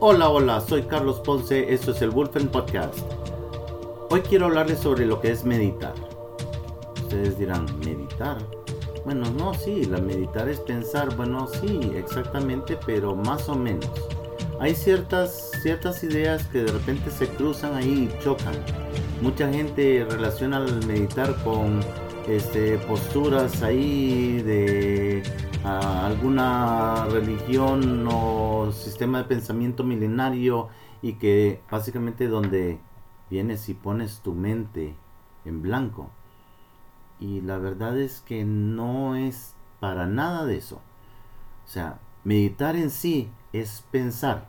Hola, hola, soy Carlos Ponce, esto es el Wolfen Podcast. Hoy quiero hablarles sobre lo que es meditar. Ustedes dirán, ¿meditar? Bueno, no, sí, la meditar es pensar, bueno, sí, exactamente, pero más o menos. Hay ciertas, ciertas ideas que de repente se cruzan ahí y chocan. Mucha gente relaciona el meditar con este, posturas ahí de alguna religión o sistema de pensamiento milenario y que básicamente donde vienes y pones tu mente en blanco. Y la verdad es que no es para nada de eso. O sea, meditar en sí es pensar.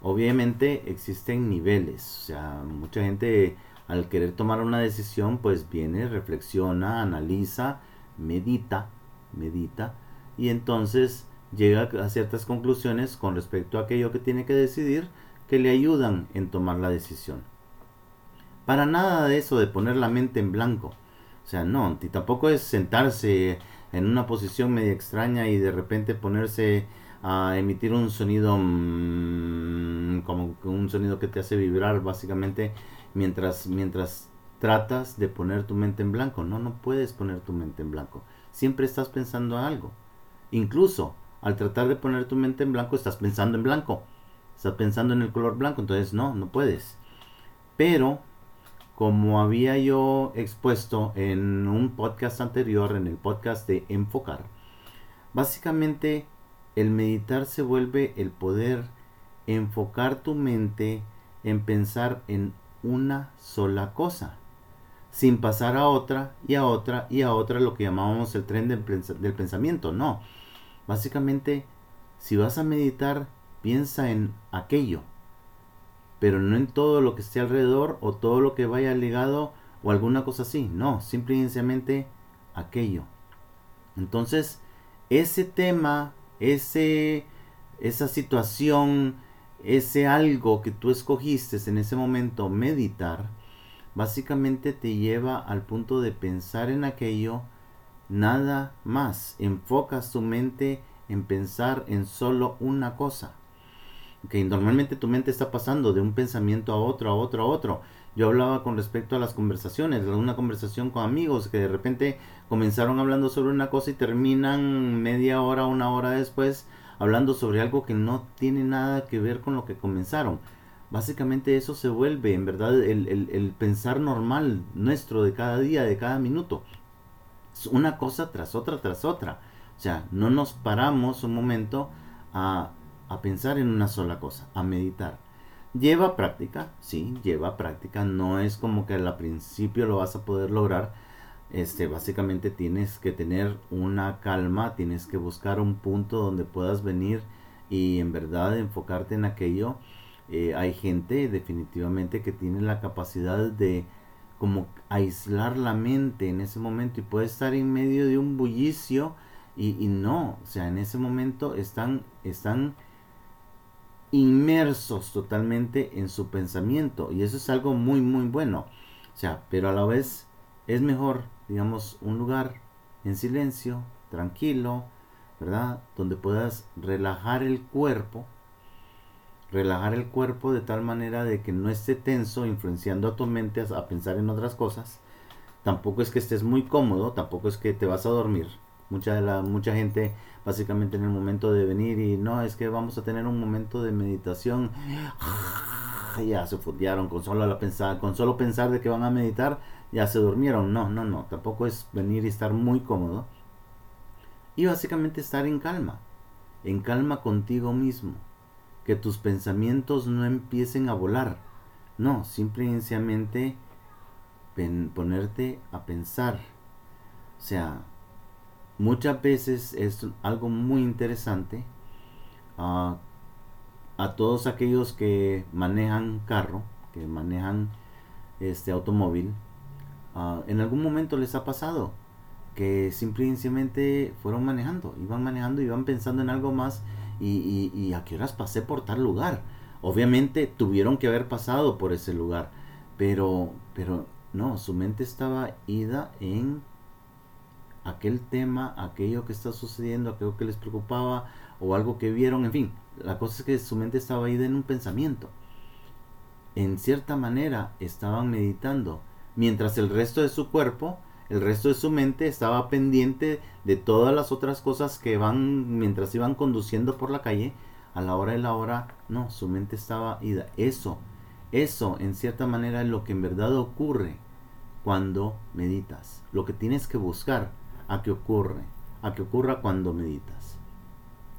Obviamente existen niveles. O sea, mucha gente al querer tomar una decisión pues viene, reflexiona, analiza, medita, medita y entonces llega a ciertas conclusiones con respecto a aquello que tiene que decidir que le ayudan en tomar la decisión. Para nada de eso de poner la mente en blanco. O sea, no, tampoco es sentarse en una posición media extraña y de repente ponerse a emitir un sonido mm, como un sonido que te hace vibrar básicamente mientras mientras tratas de poner tu mente en blanco. No, no puedes poner tu mente en blanco. Siempre estás pensando algo. Incluso al tratar de poner tu mente en blanco, estás pensando en blanco. Estás pensando en el color blanco, entonces no, no puedes. Pero, como había yo expuesto en un podcast anterior, en el podcast de enfocar, básicamente el meditar se vuelve el poder enfocar tu mente en pensar en una sola cosa, sin pasar a otra y a otra y a otra, lo que llamábamos el tren del, pensamiento, no Básicamente, si vas a meditar, piensa en aquello, pero no en todo lo que esté alrededor o todo lo que vaya ligado o alguna cosa así. No, simple y sencillamente aquello. Entonces, ese tema, ese, esa situación, ese algo que tú escogiste en ese momento, meditar, básicamente te lleva al punto de pensar en aquello nada más. Enfocas tu mente en pensar en solo una cosa. Que normalmente tu mente está pasando de un pensamiento a otro, a otro, a otro. Yo hablaba con respecto a las conversaciones, una conversación con amigos que de repente comenzaron hablando sobre una cosa y terminan media hora, una hora después hablando sobre algo que no tiene nada que ver con lo que comenzaron. Básicamente eso se vuelve en verdad el pensar normal nuestro de cada día, de cada minuto una cosa tras otra, tras otra. O sea, no nos paramos un momento a, a pensar en una sola cosa, a meditar. Lleva práctica, sí, lleva práctica. No es como que al principio lo vas a poder lograr. Este, básicamente tienes que tener una calma, tienes que buscar un punto donde puedas venir y en verdad enfocarte en aquello. Eh, hay gente definitivamente que tiene la capacidad de como aislar la mente en ese momento y puede estar en medio de un bullicio y, no, o sea, en ese momento están, están inmersos totalmente en su pensamiento y eso es algo muy muy bueno, o sea, pero a la vez es mejor, digamos, un lugar en silencio, tranquilo, ¿verdad? Donde puedas relajar el cuerpo relajar el cuerpo de tal manera de que no esté tenso, influenciando a tu mente a, pensar en otras cosas. Tampoco es que estés muy cómodo, tampoco es que te vas a dormir. Mucha, la, mucha gente básicamente en el momento de venir y no, es que vamos a tener un momento de meditación. Ya se fundearon con solo, la pensar, con solo pensar de que van a meditar, ya se durmieron. No, no, no, tampoco es venir y estar muy cómodo. Y básicamente estar en calma, en calma contigo mismo que tus pensamientos no empiecen a volar. No, simplemente ponerte a pensar. O sea, muchas veces es algo muy interesante ah, a todos aquellos que manejan carro, que manejan este automóvil. Ah, en algún momento les ha pasado que simplemente fueron manejando, iban manejando, iban pensando en algo más y, a qué horas pasé por tal lugar. Obviamente tuvieron que haber pasado por ese lugar, pero, pero no, su mente estaba ida en aquel tema, aquello que está sucediendo, aquello que les preocupaba o algo que vieron, en fin, la cosa es que su mente estaba ahí en un pensamiento. En cierta manera estaban meditando, mientras el resto de su cuerpo, el resto de su mente estaba pendiente de todas las otras cosas que van mientras iban conduciendo por la calle, a la hora de la hora, no, su mente estaba ida. Eso, eso en cierta manera es lo que en verdad ocurre cuando meditas. Lo que tienes que buscar a que ocurre, a que ocurra cuando meditas.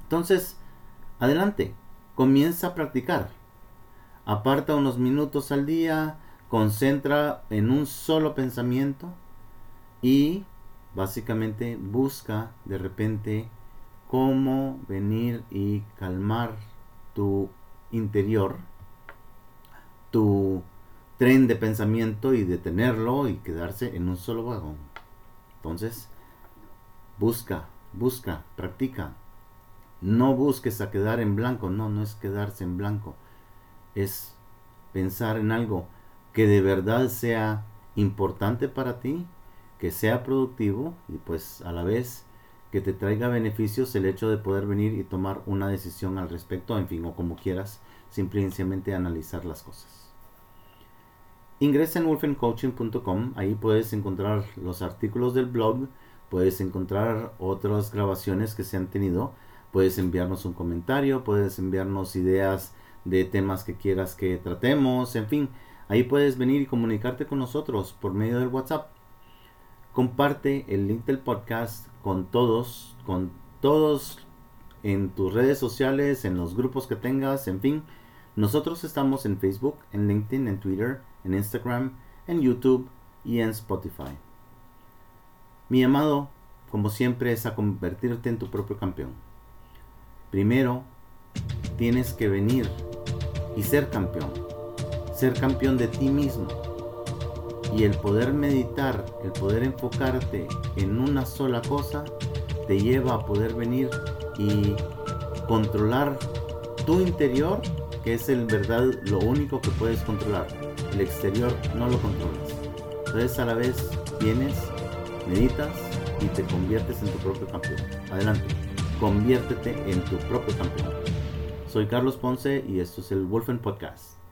Entonces, adelante, comienza a practicar. Aparta unos minutos al día, concentra en un solo pensamiento y básicamente busca de repente cómo venir y calmar tu interior, tu tren de pensamiento y detenerlo y quedarse en un solo vagón. Entonces, busca, busca, practica. No busques a quedar en blanco, no, no es quedarse en blanco. Es pensar en algo que de verdad sea importante para ti, que sea productivo y pues a la vez que te traiga beneficios el hecho de poder venir y tomar una decisión al respecto, en fin, o como quieras, simplemente analizar las cosas. Ingresa en wolfencoaching.com, ahí puedes encontrar los artículos del blog, puedes encontrar otras grabaciones que se han tenido, puedes enviarnos un comentario, puedes enviarnos ideas de temas que quieras que tratemos, en fin, ahí puedes venir y comunicarte con nosotros por medio del WhatsApp. Comparte el link del podcast con todos, con todos en tus redes sociales, en los grupos que tengas, en fin. Nosotros estamos en Facebook, en LinkedIn, en Twitter, en Instagram, en YouTube y en Spotify. Mi llamado, como siempre, es a convertirte en tu propio campeón. Primero, tienes que venir y ser campeón. Ser campeón de ti mismo y el poder meditar, el poder enfocarte en una sola cosa, te lleva a poder venir y controlar tu interior, que es en verdad lo único que puedes controlar. El exterior no lo controlas. Entonces a la vez vienes, meditas y te conviertes en tu propio campeón. Adelante, conviértete en tu propio campeón. Soy Carlos Ponce y esto es el Wolfen Podcast.